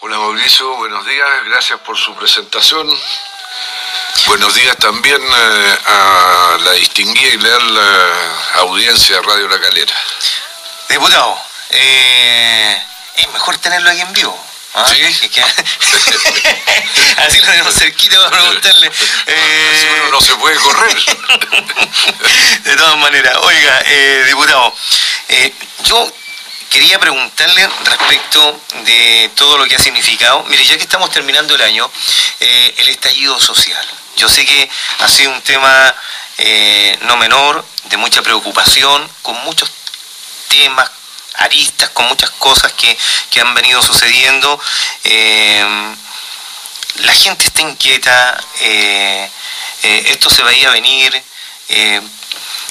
Hola Mauricio, buenos días, gracias por su presentación. Buenos días también eh, a la distinguida y leal eh, audiencia de Radio La Calera. Diputado, eh, es mejor tenerlo aquí en vivo. ¿ah? Sí. Que- Así lo tenemos cerquita para preguntarle. Eh, Así uno no se puede correr. De todas maneras, oiga, diputado, yo quería preguntarle respecto de todo lo que ha significado. Mire, ya que estamos terminando el año, eh, el estallido social. Yo sé que ha sido un tema eh, no menor, de mucha preocupación, con muchos temas, aristas, con muchas cosas que, que han venido sucediendo. Eh, la gente está inquieta, esto se veía venir.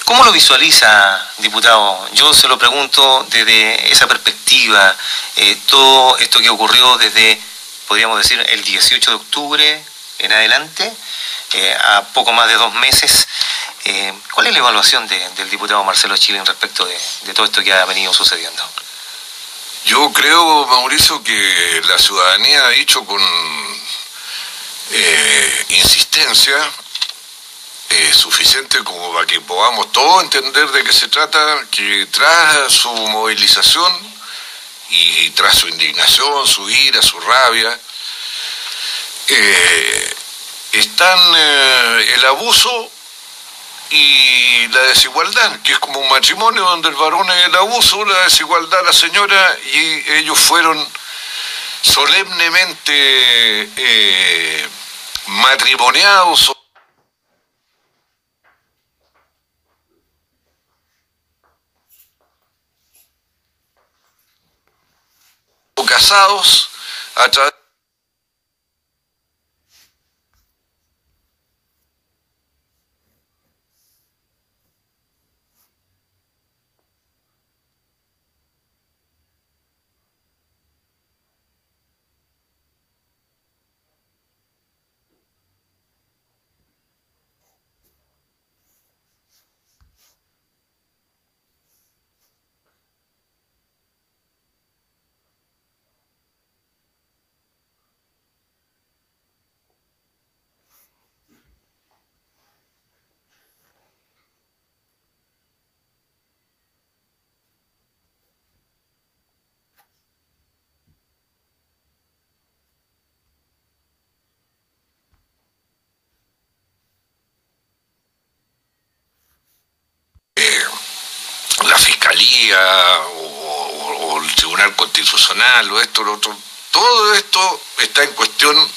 ¿Cómo lo visualiza, diputado? Yo se lo pregunto desde esa perspectiva, eh, todo esto que ocurrió desde, podríamos decir, el 18 de octubre en adelante, eh, a poco más de dos meses. eh, ¿Cuál es la evaluación de- del diputado Marcelo Chile respecto de, todo esto que ha venido sucediendo? Yo creo, Mauricio, que la ciudadanía ha dicho con insistencia eh, suficiente como para que podamos todos entender de qué se trata, que tras su movilización y tras su indignación, su ira, su rabia, eh, están eh, el abuso y la desigualdad, que es como un matrimonio donde el varón es el abuso, la desigualdad la señora, y ellos fueron solemnemente eh, matrimoniados o casados a través la o, o- o el tribunal constitucional o esto, lo otro, todo esto está en cuestión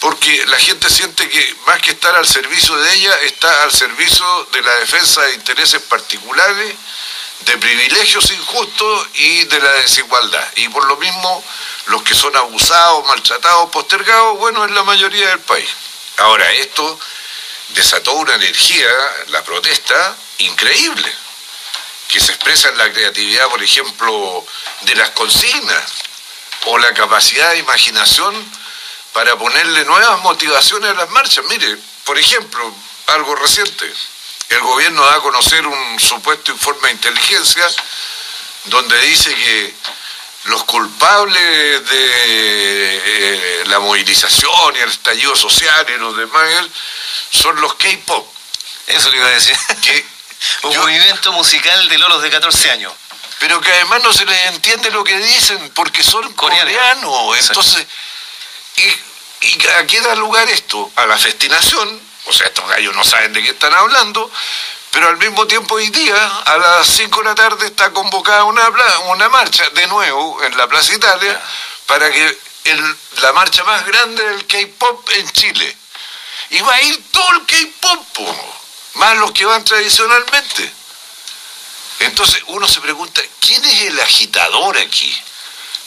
porque la gente siente que más que estar al servicio de ella, está al servicio de la defensa de intereses particulares, de privilegios injustos y de la desigualdad. Y por lo mismo, los que son abusados, maltratados, postergados, bueno, es la mayoría del país. Ahora, esto desató una energía, la protesta, increíble que se expresa en la creatividad, por ejemplo, de las consignas o la capacidad de imaginación para ponerle nuevas motivaciones a las marchas. Mire, por ejemplo, algo reciente, el gobierno da a conocer un supuesto informe de inteligencia donde dice que los culpables de eh, la movilización y el estallido social y los demás son los K-pop. Eso le iba a decir. Que movimiento musical de lolos de 14 años. pero que además no se les entiende lo que dicen porque son Coreanos. coreanos. Entonces, ¿y, y a qué da lugar esto? A la festinación, o sea, estos gallos no saben de qué están hablando, pero al mismo tiempo hoy día, a las 5 de la tarde, está convocada una, una marcha, de nuevo, en la Plaza Italia, para que el- la marcha más grande del K-pop en Chile. Y va a ir todo el K-pop, po, más los que van tradicionalmente. Entonces uno se pregunta, ¿quién es el agitador aquí?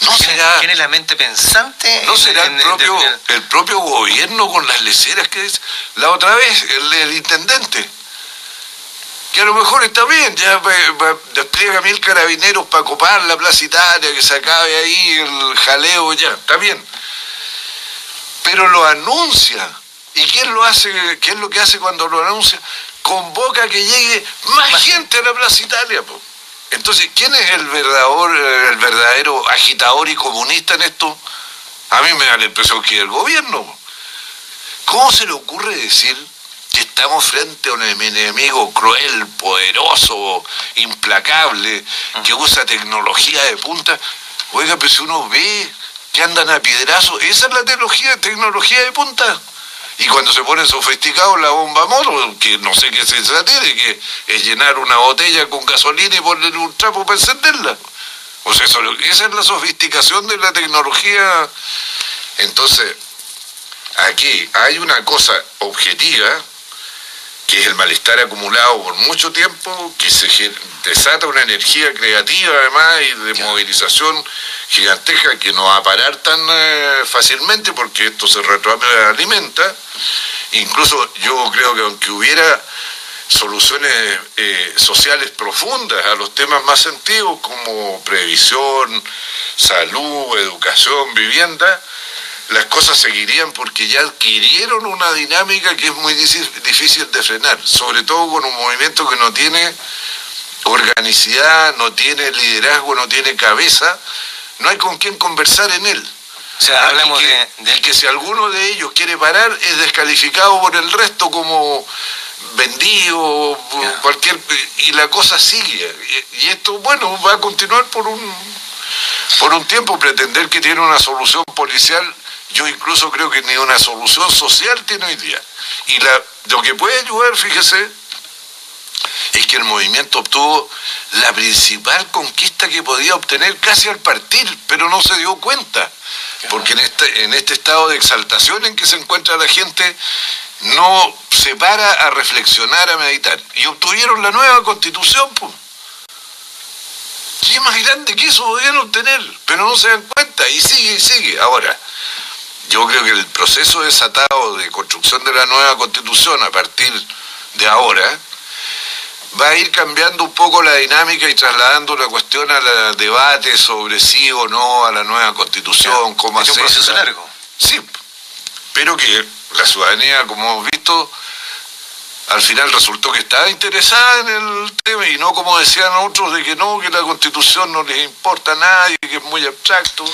¿No ¿Quién, será, quién es la mente pensante? no será el propio, el propio gobierno con las leceras que es? La otra vez, el, el intendente, que a lo mejor está bien, ya va- va- despliega mil carabineros para copar la plaza Italia, que se acabe ahí el jaleo, ya, está bien. Pero lo anuncia. ¿Y quién lo hace? ¿Qué es lo que hace cuando lo anuncia? Convoca que llegue más gente a la Plaza Italia. po. Entonces, ¿quién es el verdadero, el verdadero agitador y comunista en esto? A mí me da la impresión que el gobierno. ¿Cómo se le ocurre decir que estamos frente a un enemigo cruel, poderoso, implacable, que usa tecnología de punta? Oiga, pero si uno ve que andan a piedrazo, esa es la tecnología, tecnología de punta. Y cuando se pone sofisticado la bomba moto, que no sé qué se de que es llenar una botella con gasolina y ponerle un trapo para encenderla. O sea, esa es la sofisticación de la tecnología. Entonces, aquí hay una cosa objetiva, que es el malestar acumulado por mucho tiempo, que se desata una energía creativa además y de movilización gigantesca que no va a parar tan eh, fácilmente porque esto se retroalimenta. Incluso yo creo que aunque hubiera soluciones eh, sociales profundas a los temas más antiguos como previsión, salud, educación, vivienda, las cosas seguirían porque ya adquirieron una dinámica que es muy difícil de frenar, sobre todo con un movimiento que no tiene organicidad, no tiene liderazgo, no tiene cabeza, no hay con quién conversar en él. O sea, hablamos de, de, que si alguno de ellos quiere parar es descalificado por el resto como vendido, cualquier y la cosa sigue. Y, esto, bueno, va a continuar por un por un tiempo pretender que tiene una solución policial, yo incluso creo que ni una solución social tiene hoy día. Y la, lo que puede ayudar, fíjese, es que el movimiento obtuvo la principal conquista que podía obtener casi al partir, pero no se dio cuenta, porque en este, en este estado de exaltación en que se encuentra la gente, no se para a reflexionar, a meditar. Y obtuvieron la nueva constitución, pues. ¿Qué más grande que eso podían obtener? Pero no se dan cuenta y sigue y sigue. Ahora, yo creo que el proceso desatado de construcción de la nueva constitución a partir de ahora va a ir cambiando un poco la dinámica y trasladando la cuestión al debate sobre sí o no a la nueva constitución, cómo hacer. ¿Es un proceso largo? Sí, pero que la ciudadanía, como hemos visto, al final resultó que estaba interesada en el tema y no como decían otros de que no, que la constitución no les importa a nadie, que es muy abstracto.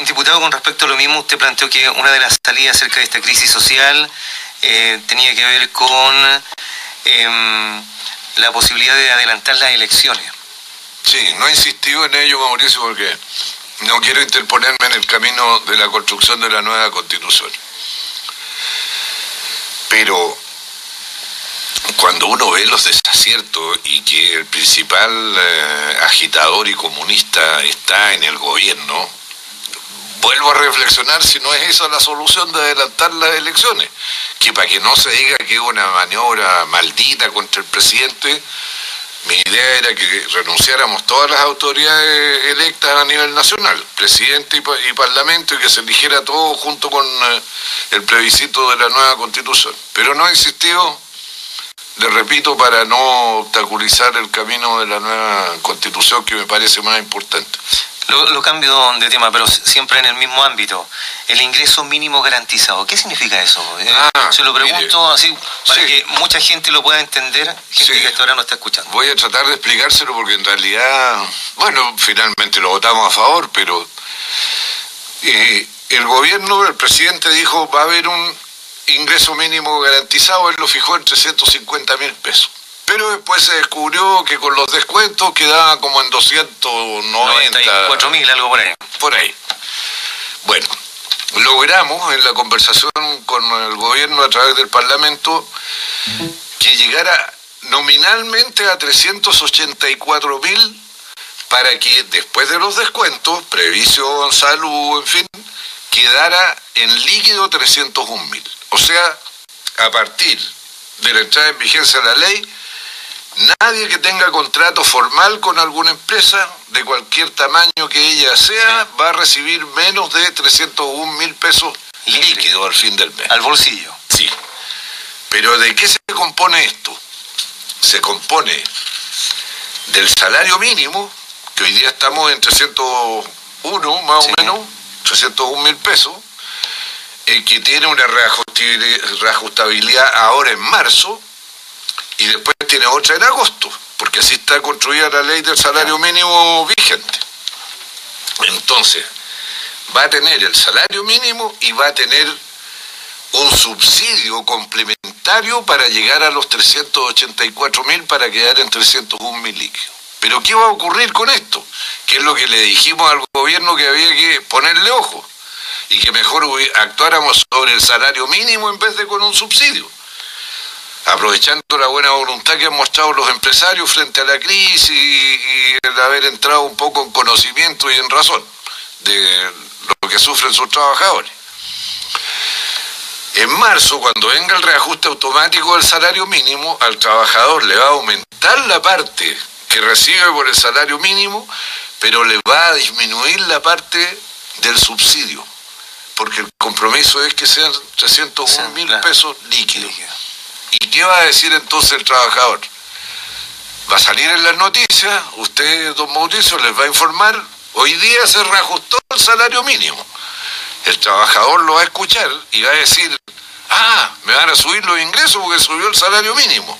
diputado, con respecto a lo mismo, usted planteó que una de las salidas acerca de esta crisis social eh, tenía que ver con em, la posibilidad de adelantar las elecciones. Sí, no he insistido en ello, Mauricio, porque no quiero interponerme en el camino de la construcción de la nueva constitución. Pero cuando uno ve los desaciertos y que el principal eh, agitador y comunista está en el gobierno, vuelvo a reflexionar si no es esa la solución de adelantar las elecciones, que para que no se diga que es una maniobra maldita contra el presidente, mi idea era que renunciáramos todas las autoridades electas a nivel nacional, presidente y, parlamento, y que se eligiera todo junto con eh, el plebiscito de la nueva constitución. Pero no ha existido, le repito, para no obstaculizar el camino de la nueva constitución que me parece más importante. Lo, cambio de tema, pero siempre en el mismo ámbito. El ingreso mínimo garantizado, ¿qué significa eso? Eh, ah, se lo pregunto así para que mucha gente lo pueda entender, gente que hasta ahora no está escuchando. Voy a tratar de explicárselo porque en realidad, bueno, finalmente lo votamos a favor, pero eh, el gobierno, el presidente dijo va a haber un ingreso mínimo garantizado, él lo fijó en 350 mil pesos. Pero después se descubrió que con los descuentos quedaba como en 290. mil, algo por ahí. Por ahí. Bueno, logramos en la conversación con el gobierno a través del Parlamento que llegara nominalmente a 384 mil para que después de los descuentos, previsión, salud, en fin, quedara en líquido 301 mil. O sea, a partir de la entrada en vigencia de la ley, Nadie que tenga contrato formal con alguna empresa, de cualquier tamaño que ella sea, va a recibir menos de 301 mil pesos líquidos al fin del mes. Al bolsillo. Sí. Pero ¿de qué se compone esto? Se compone del salario mínimo, que hoy día estamos en 301 más o menos, 301 mil pesos, el que tiene una reajustabilidad ahora en marzo, y después tiene otra en agosto, porque así está construida la ley del salario mínimo vigente. Entonces, va a tener el salario mínimo y va a tener un subsidio complementario para llegar a los 384 mil para quedar en 301 mil líquidos. Pero ¿qué va a ocurrir con esto? Que es lo que le dijimos al gobierno que había que ponerle ojo y que mejor actuáramos sobre el salario mínimo en vez de con un subsidio. Aprovechando la buena voluntad que han mostrado los empresarios frente a la crisis y, el haber entrado un poco en conocimiento y en razón de lo que sufren sus trabajadores. En marzo, cuando venga el reajuste automático del salario mínimo, al trabajador le va a aumentar la parte que recibe por el salario mínimo, pero le va a disminuir la parte del subsidio porque el compromiso es que sean 301 mil pesos líquidos. ¿Y qué va a decir entonces el trabajador? Va a salir en las noticias, usted, don Mauricio, les va a informar, hoy día se reajustó el salario mínimo. El trabajador lo va a escuchar y va a decir, ah, me van a subir los ingresos porque subió el salario mínimo.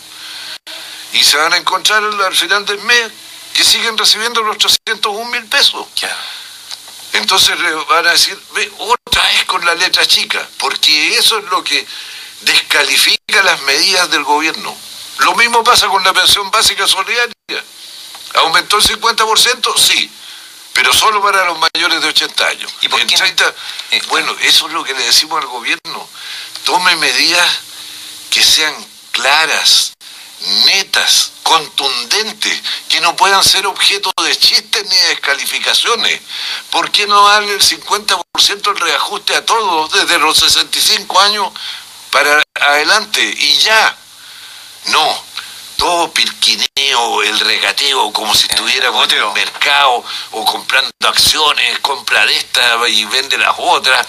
Y se van a encontrar al final del mes que siguen recibiendo los 301 mil pesos. Entonces le van a decir, ve, otra vez con la letra chica, porque eso es lo que descalifica las medidas del gobierno. Lo mismo pasa con la pensión básica solidaria. ¿Aumentó el 50%? Sí, pero solo para los mayores de 80 años. ¿Y por qué? Eh, bueno, eso es lo que le decimos al gobierno. Tome medidas que sean claras, netas, contundentes, que no puedan ser objeto de chistes ni de descalificaciones. ¿Por qué no darle el 50% el reajuste a todos desde los 65 años para adelante y ya? No, todo pirquineo, el regateo, como si estuviéramos en el mercado o comprando acciones, compra de esta y vende las otras.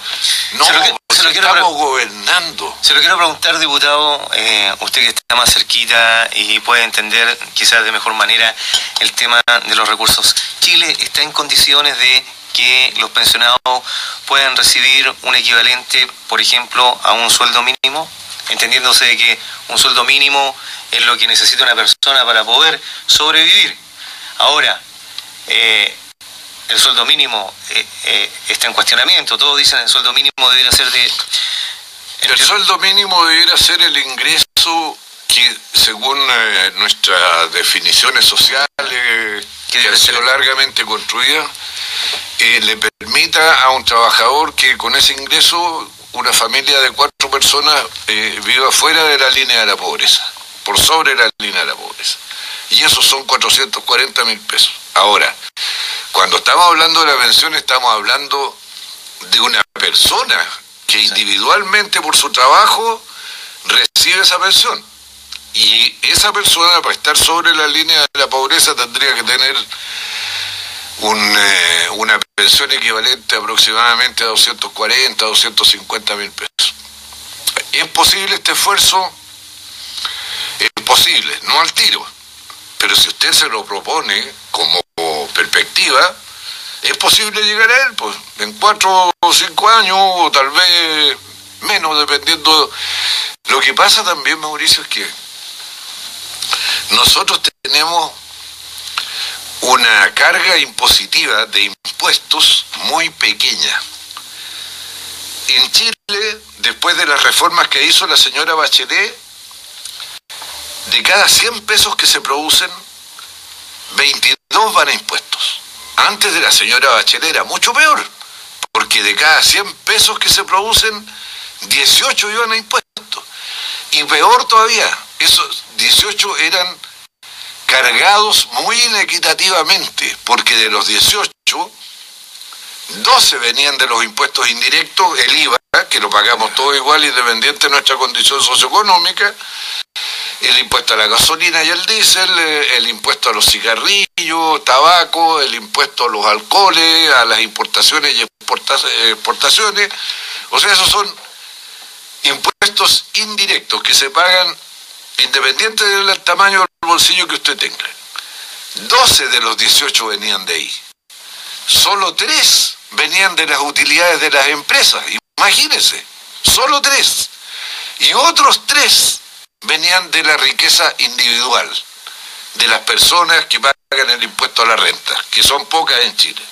No, lo, estamos gobernando. Se lo quiero preguntar, diputado, eh, usted que está más cerquita y puede entender quizás de mejor manera el tema de los recursos. Chile está en condiciones de que los pensionados puedan recibir un equivalente, por ejemplo, a un sueldo mínimo, entendiéndose de que un sueldo mínimo es lo que necesita una persona para poder sobrevivir. Ahora, eh, el sueldo mínimo eh, eh, está en cuestionamiento, todos dicen que el sueldo mínimo debería ser de... El sueldo mínimo debería ser el ingreso que, según nuestras definiciones sociales, que han sido largamente construidas, le permita a un trabajador que con ese ingreso una familia de cuatro personas viva fuera de la línea de la pobreza por sobre la línea de la pobreza. Y esos son 440 mil pesos. Ahora, cuando estamos hablando de la pensión, estamos hablando de una persona que individualmente por su trabajo recibe esa pensión. Y esa persona, para estar sobre la línea de la pobreza, tendría que tener eh, una pensión equivalente aproximadamente a 240, 250 mil pesos. ¿Es posible este esfuerzo? Es posible, no al tiro. Pero si usted se lo propone como perspectiva, es posible llegar a él, pues, en cuatro o cinco años, o tal vez menos, dependiendo. Lo que pasa también, Mauricio, es que nosotros tenemos una carga impositiva de impuestos muy pequeña. En Chile, después de las reformas que hizo la señora Bachelet, de cada 100 pesos que se producen, 22 van a impuestos. Antes de la señora Bachelet era mucho peor, porque de cada 100 pesos que se producen, 18 iban a impuestos. Y peor todavía, esos 18 eran cargados muy inequitativamente, porque de los 18, 12 venían de los impuestos indirectos, el IVA, que lo pagamos todo igual independiente de nuestra condición socioeconómica, el impuesto a la gasolina y el diésel, eh, el impuesto a los cigarrillos, tabaco, el impuesto a los alcoholes, a las importaciones y exportaciones. O sea, esos son impuestos indirectos que se pagan independiente del tamaño del bolsillo que usted tenga. 12 de los 18 venían de ahí. Solo 3 venían de las utilidades de las empresas. Imagínense, solo 3. Y otros 3 venían de la riqueza individual, de las personas que pagan el impuesto a la renta, que son pocas en Chile.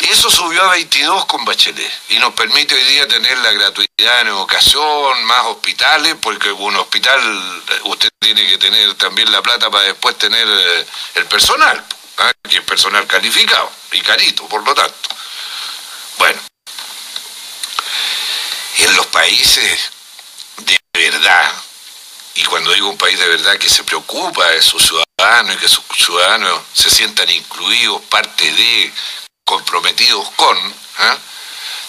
Eso subió a 22 con Bachelet y nos permite hoy día tener la gratuidad en educación, más hospitales, porque un hospital usted tiene que tener también la plata para después tener eh, el personal, ¿ah? que es personal calificado y carito, por lo tanto. Bueno, en los países y cuando digo un país de verdad que se preocupa de sus ciudadanos y que sus ciudadanos se sientan incluidos, parte de, comprometidos con, ¿ah?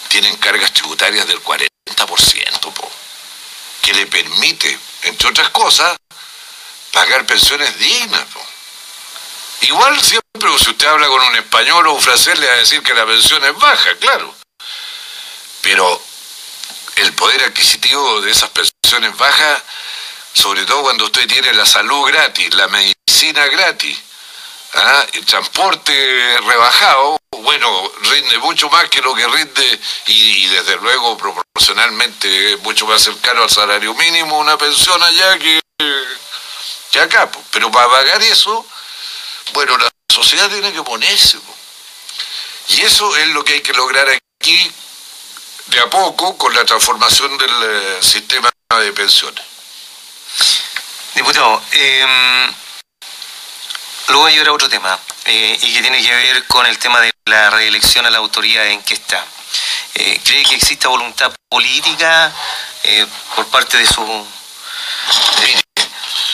tienen cargas tributarias del 40%, que le permite, entre otras cosas, pagar pensiones dignas. Igual siempre, si usted habla con un español o un francés, le va a decir que la pensión es baja, claro. Pero el poder adquisitivo de esas pensiones bajas, sobre todo cuando usted tiene la salud gratis, la medicina gratis, ¿ah? el transporte rebajado, bueno, rinde mucho más que lo que rinde y, desde luego proporcionalmente mucho más cercano al salario mínimo una pensión allá que, que acá. Pero para pagar eso, bueno, la sociedad tiene que ponerse. Y eso es lo que hay que lograr aquí de a poco con la transformación del eh, sistema de pensiones. Diputado, eh, luego hay otro tema eh, y que tiene que ver con el tema de la reelección a la autoridad en que está. Eh, ¿Cree que exista voluntad política por parte de su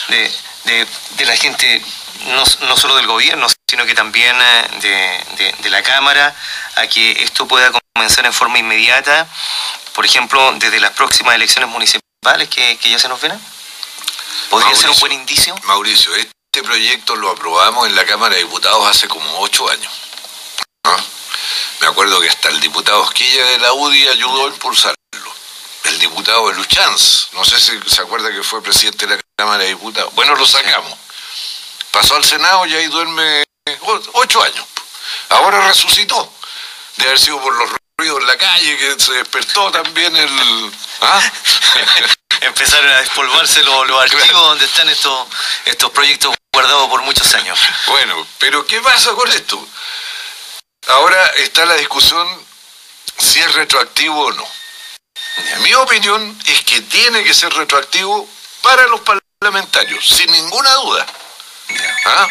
de, la gente, no, solo del gobierno, sino que también de, de la Cámara, a que esto pueda comenzar en forma inmediata, por ejemplo, desde las próximas elecciones municipales que, ya se nos vienen? ¿Podría ser un buen indicio? Mauricio, este proyecto lo aprobamos en la Cámara de Diputados hace como ocho años. Me acuerdo que hasta el diputado Esquilla de la UDI ayudó a impulsarlo. El diputado de Luchanz, no sé si se acuerda que fue presidente de la Cámara de Diputados. Bueno, lo sacamos. Pasó al Senado y ahí duerme ocho años. Ahora resucitó de haber sido por los ruidos en la calle, que se despertó también el... ¿ah? Empezaron a despolvarse los, archivos donde están estos, estos proyectos guardados por muchos años. Bueno, pero ¿qué pasa con esto? Ahora está la discusión si es retroactivo o no. Mi opinión es que tiene que ser retroactivo para los parlamentarios, sin ninguna duda. ¿Ah?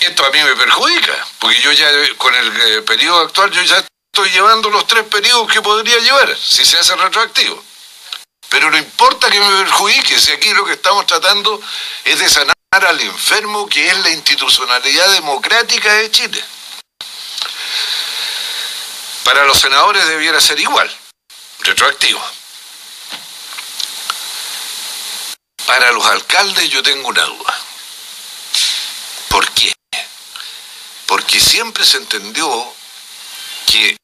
esto a mí me perjudica, porque yo ya con el eh, periodo actual yo ya estoy llevando los tres periodos que podría llevar, si se hace retroactivo. Pero no importa que me perjudique, si aquí lo que estamos tratando es de sanar al enfermo que es la institucionalidad democrática de Chile. Para los senadores debiera ser igual, retroactivo. Para los alcaldes yo tengo una duda. ¿Por qué? porque siempre se entendió que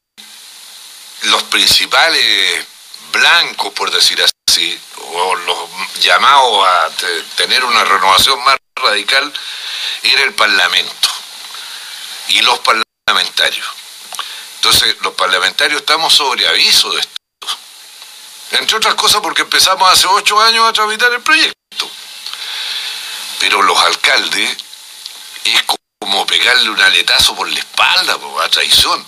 los principales blancos, por decir así, o los llamados a tener una renovación más radical, era el Parlamento y los parlamentarios. Entonces, los parlamentarios estamos sobre aviso de esto. Entre otras cosas porque empezamos hace ocho años a tramitar el proyecto. Pero los alcaldes es como pegarle un aletazo por la espalda, a traición.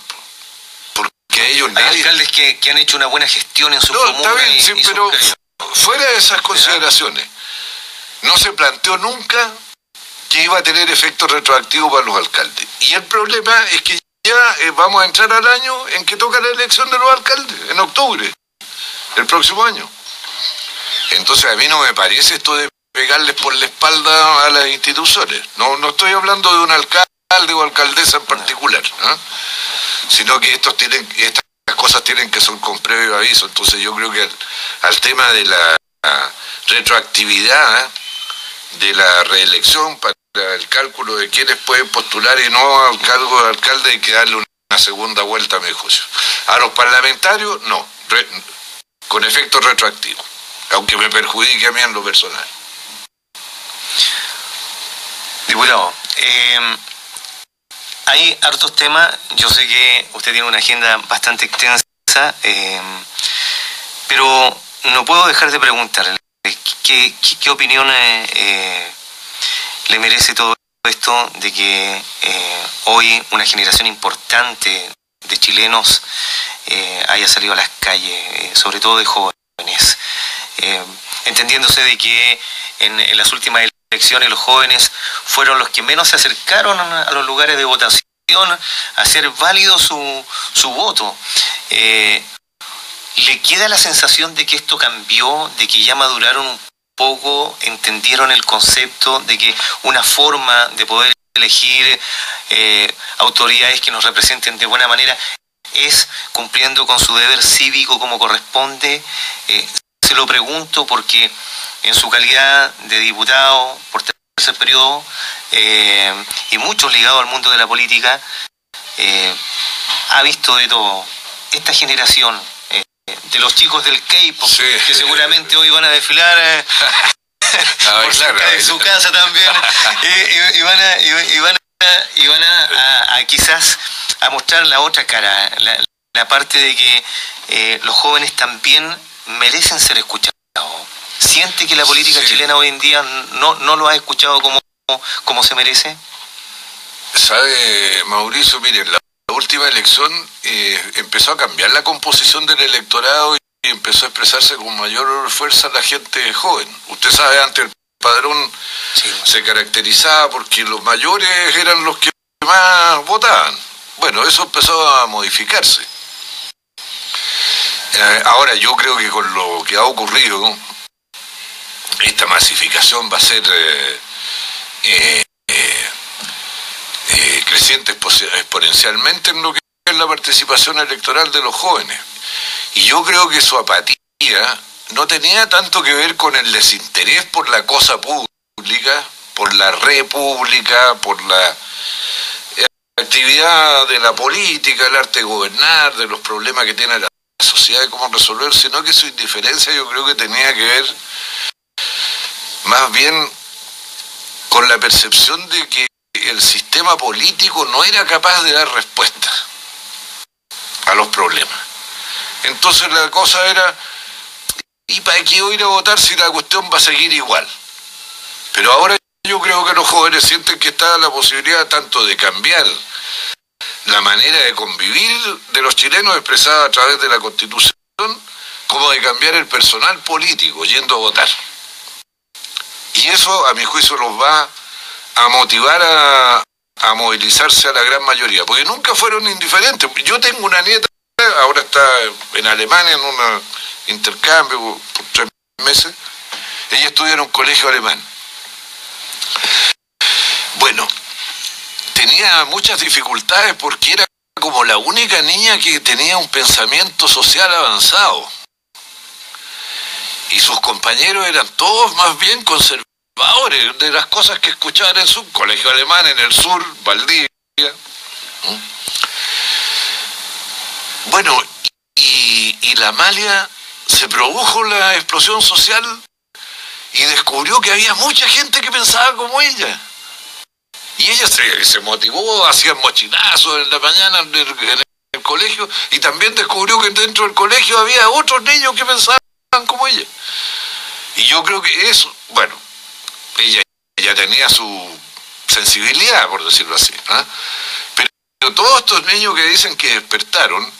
Porque ellos Hay alcaldes que, han hecho una buena gestión en su no, Está bien, sí, pero fuera de esas consideraciones, no se planteó nunca que iba a tener efecto retroactivo para los alcaldes. Y el problema es que ya eh, vamos a entrar al año en que toca la elección de los alcaldes, en octubre, el próximo año. Entonces a mí no me parece esto de pegarles por la espalda a las instituciones. No, no estoy hablando de un alcalde o alcaldesa en particular, sino que estos tienen, estas cosas tienen que ser con previo aviso. Entonces yo creo que al, tema de la retroactividad de la reelección para el cálculo de quienes pueden postular y no al cargo de alcalde hay que darle una segunda vuelta a mi juicio. A los parlamentarios, no, con efecto retroactivo, aunque me perjudique a mí en lo personal. Diputado, eh, hay hartos temas, yo sé que usted tiene una agenda bastante extensa, eh, pero no puedo dejar de preguntarle qué, opinión eh, le merece todo esto de que eh, hoy una generación importante de chilenos eh, haya salido a las calles, sobre todo de jóvenes, entendiéndose de que en, las últimas elecciones los jóvenes fueron los que menos se acercaron a los lugares de votación a hacer válido su, su voto. ¿Le queda la sensación de que esto cambió, de que ya maduraron un poco, entendieron el concepto de que una forma de poder elegir eh, autoridades que nos representen de buena manera es cumpliendo con su deber cívico como corresponde? Eh, se lo pregunto porque en su calidad de diputado por tercer periodo eh, y muchos ligados al mundo de la política, ha visto de todo. Esta generación de los chicos del K-pop, que seguramente hoy van a desfilar eh, por su casa también, y, van a, y, van y van a, quizás a mostrar la otra cara, la, parte de que eh, los jóvenes también merecen ser escuchados. ¿Siente que la política chilena hoy en día no, no lo ha escuchado como, como se merece? Sabe, Mauricio, miren, la última elección eh, empezó a cambiar la composición del electorado y empezó a expresarse con mayor fuerza la gente joven. Usted sabe, antes el padrón se caracterizaba porque los mayores eran los que más votaban. Bueno, eso empezó a modificarse. Eh, ahora yo creo que con lo que ha ocurrido, esta masificación va a ser eh, creciente exponencialmente en lo que es la participación electoral de los jóvenes. Y yo creo que su apatía no tenía tanto que ver con el desinterés por la cosa pública, por la república, por la eh, actividad de la política, el arte de gobernar, de los problemas que tiene la sociedad y cómo resolver, sino que su indiferencia yo creo que tenía que ver más bien con la percepción de que el sistema político no era capaz de dar respuesta a los problemas. Entonces la cosa era, ¿y para qué ir a votar si la cuestión va a seguir igual? Pero ahora yo creo que los jóvenes sienten que está la posibilidad tanto de cambiar la manera de convivir de los chilenos expresada a través de la constitución, como de cambiar el personal político yendo a votar. Y eso, a mi juicio, los va a motivar a, movilizarse a la gran mayoría, porque nunca fueron indiferentes. Yo tengo una nieta, ahora está en Alemania en un intercambio por tres meses, ella estudia en un colegio alemán. Bueno, tenía muchas dificultades porque era como la única niña que tenía un pensamiento social avanzado. Y sus compañeros eran todos más bien conservadores de las cosas que escuchaban en su colegio alemán en el sur, Valdivia. Bueno, y, y la Malia se produjo la explosión social y descubrió que había mucha gente que pensaba como ella. Y ella se, motivó, hacía mochilazos en la mañana en el, colegio y también descubrió que dentro del colegio había otros niños que pensaban como ella. Y yo creo que eso, bueno, ella ya tenía su sensibilidad, por decirlo así. Pero todos estos niños que dicen que despertaron,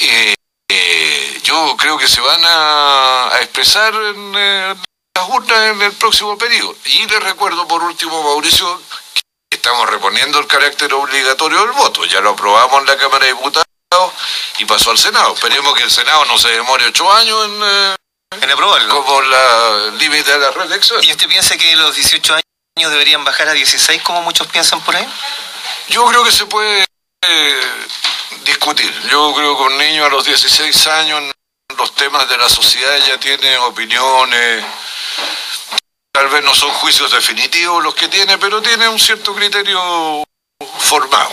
eh, eh, yo creo que se van a, expresar en eh, las urnas en el próximo periodo. Y les recuerdo por último, Mauricio, que estamos reponiendo el carácter obligatorio del voto. Ya lo aprobamos en la Cámara de Diputados y pasó al Senado. Esperemos que el Senado no se demore ocho años en en aprobarlo. Como la límite de la reelección. ¿Y usted piensa que los 18 años deberían bajar a 16 como muchos piensan por ahí? Yo creo que se puede eh, discutir. Yo creo que un niño a los 16 años los temas de la sociedad ya tiene opiniones, tal vez no son juicios definitivos los que tiene, pero tiene un cierto criterio formado.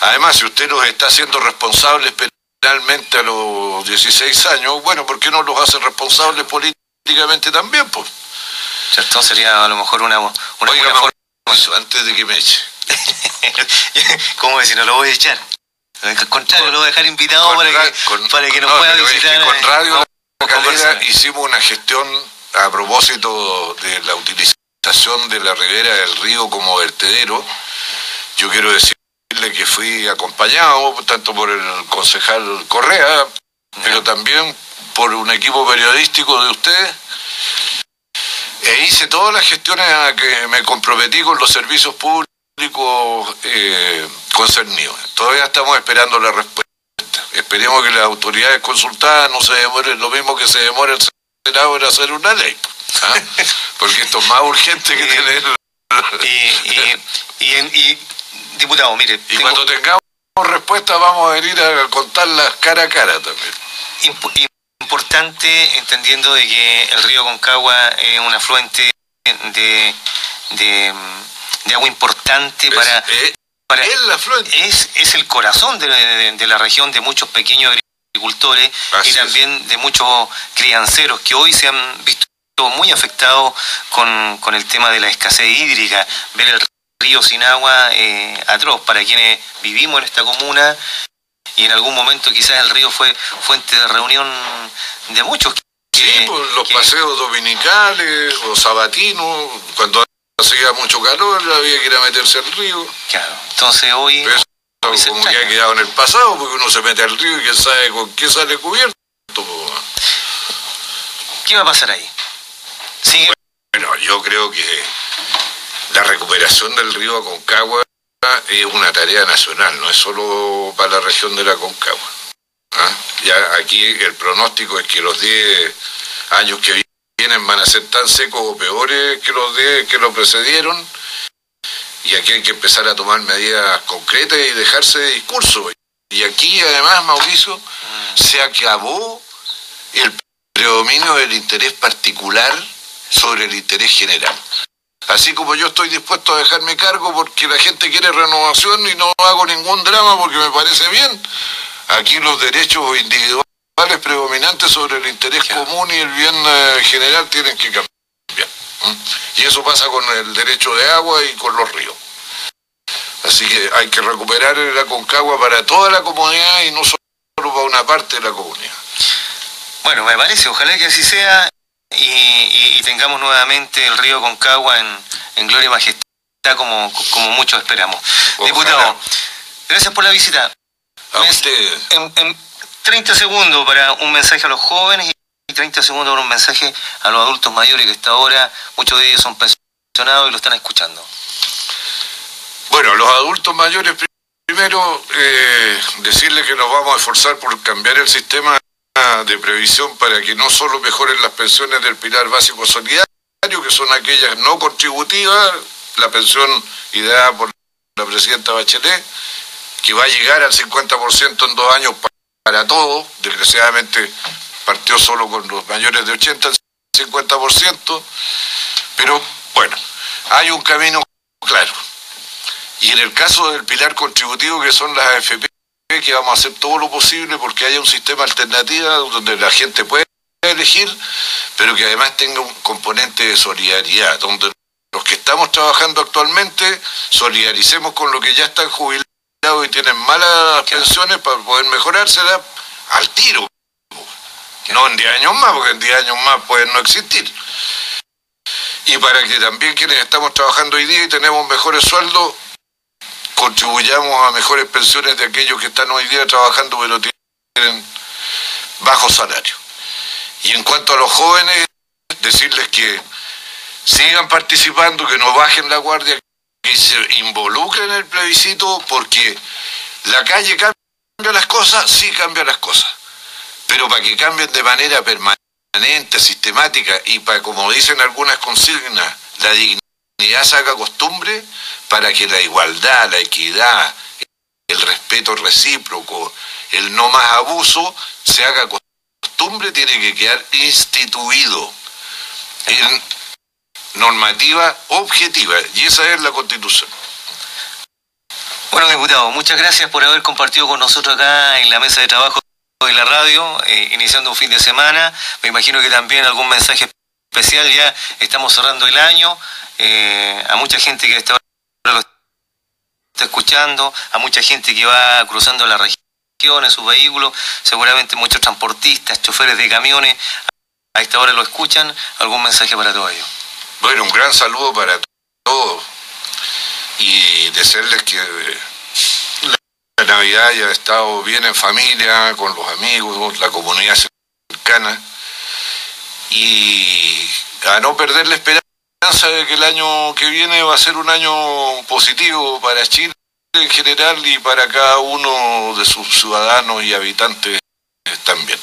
Además, si usted los está haciendo responsables finalmente a los 16 años, bueno, ¿por qué no los hace responsables políticamente también? Pues? ¿Cierto? Sería a lo mejor una, una Oiga, forma. antes de que me eche. ¿Cómo decir? No lo voy a echar. Al contrario, lo voy a dejar invitado para, que, para que nos pueda visitar. con Radio La hicimos una gestión a propósito de la utilización de la ribera del río como vertedero, yo quiero decirle que fui acompañado tanto por el concejal Correa, pero también por un equipo periodístico de ustedes, e hice todas las gestiones a que me comprometí con los servicios públicos eh, concernidos. Todavía estamos esperando la respuesta. Esperemos que las autoridades consultadas no se demoren lo mismo que se demora el Senado en hacer una ley. ¿ah? Porque esto es más urgente que tener... y, y, y, diputado, mire... Y cuando tengamos respuesta vamos a venir a contarlas cara a cara también importante entendiendo de que el río Concagua es un afluente de, de, agua importante para, eh, para es, es, el corazón de, la región de muchos pequeños agricultores y también de muchos crianceros que hoy se han visto muy afectados con, con el tema de la escasez hídrica, ver el río sin agua eh, atroz para quienes vivimos en esta comuna y en algún momento quizás el río fue fuente de reunión de muchos. sí, pues, los paseos dominicales o sabatinos, cuando hacía mucho calor había que ir a meterse al río. Claro, entonces hoy... como que ha quedado en el pasado, porque uno se mete al río y quién sabe con qué sale cubierto. ¿Qué va a pasar ahí? Bueno, yo creo que la recuperación del río Aconcagua es una tarea nacional, no es solo para la región de la Concagua. ¿ah? Ya aquí el pronóstico es que los 10 años que vienen van a ser tan secos o peores que los 10 que lo precedieron. Y aquí hay que empezar a tomar medidas concretas y dejarse de discurso. Y aquí además, Mauricio, se acabó el predominio del interés particular sobre el interés general. Así como yo estoy dispuesto a dejar mi cargo porque la gente quiere renovación y no hago ningún drama porque me parece bien. Aquí los derechos individuales predominantes sobre el interés común y el bien eh, general tienen que cambiar. Y eso pasa con el derecho de agua y con los ríos. Así que hay que recuperar la Concagua para toda la comunidad y no solo para una parte de la comunidad. Bueno, me parece, ojalá que así sea y, tengamos nuevamente el río Concagua en, en gloria y majestad como, como muchos esperamos. Diputado, gracias por la visita. A usted. En, 30 segundos para un mensaje a los jóvenes y 30 segundos para un mensaje a los adultos mayores que hasta ahora muchos de ellos son pensionados y lo están escuchando. Bueno, los adultos mayores primero eh, decirles que nos vamos a esforzar por cambiar el sistema de previsión para que no solo mejoren las pensiones del pilar básico solidario, que son aquellas no contributivas, la pensión ideada por la presidenta Bachelet, que va a llegar al 50% en dos años para todos, desgraciadamente partió solo con los mayores de 80 al 50%, pero bueno, hay un camino claro. Y en el caso del pilar contributivo, que son las AFP, que vamos a hacer todo lo posible porque haya un sistema alternativo donde la gente pueda elegir, pero que además tenga un componente de solidaridad, donde los que estamos trabajando actualmente solidaricemos con los que ya están jubilados y tienen malas pensiones para poder mejorárselas al tiro. No en 10 años más, porque en 10 años más pueden no existir. Y para que también quienes estamos trabajando hoy día y tenemos mejores sueldos, contribuyamos a mejores pensiones de aquellos que están hoy día trabajando pero tienen bajo salario. Y en cuanto a los jóvenes, decirles que sigan participando, que no bajen la guardia, que se involucren en el plebiscito, porque la calle cambia las cosas, sí cambia las cosas. Pero para que cambien de manera permanente, sistemática y para, como dicen algunas consignas, la dignidad saca costumbre, para que la igualdad, la equidad, el respeto recíproco, el no más abuso se haga costumbre, tiene que quedar instituido en normativa objetiva, y esa es la constitución. Bueno, diputado, muchas gracias por haber compartido con nosotros acá en la mesa de trabajo de la radio, eh, iniciando un fin de semana. Me imagino que también algún mensaje especial, ya estamos cerrando el año, eh, a mucha gente que está lo está escuchando, a mucha gente que va cruzando la región en sus vehículos, seguramente muchos transportistas, choferes de camiones, a esta hora lo escuchan, algún mensaje para todos ellos. Bueno, un gran saludo para todos y desearles que la Navidad haya estado bien en familia, con los amigos, la comunidad cercana y a no perder la esperanza de que el año que viene va a ser un año positivo para Chile en general y para cada uno de sus ciudadanos y habitantes también.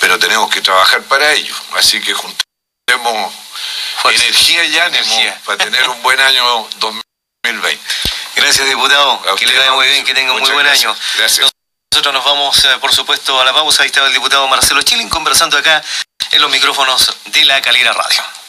Pero tenemos que trabajar para ello, así que juntemos energía y ánimo para tener un buen año 2020. Gracias, diputado. que le vaya muy bien, que tenga un muy buen año. Gracias. Nosotros nos vamos, eh, por supuesto, a la pausa. Ahí estaba el diputado Marcelo Chilin conversando acá en los micrófonos de la Calera Radio.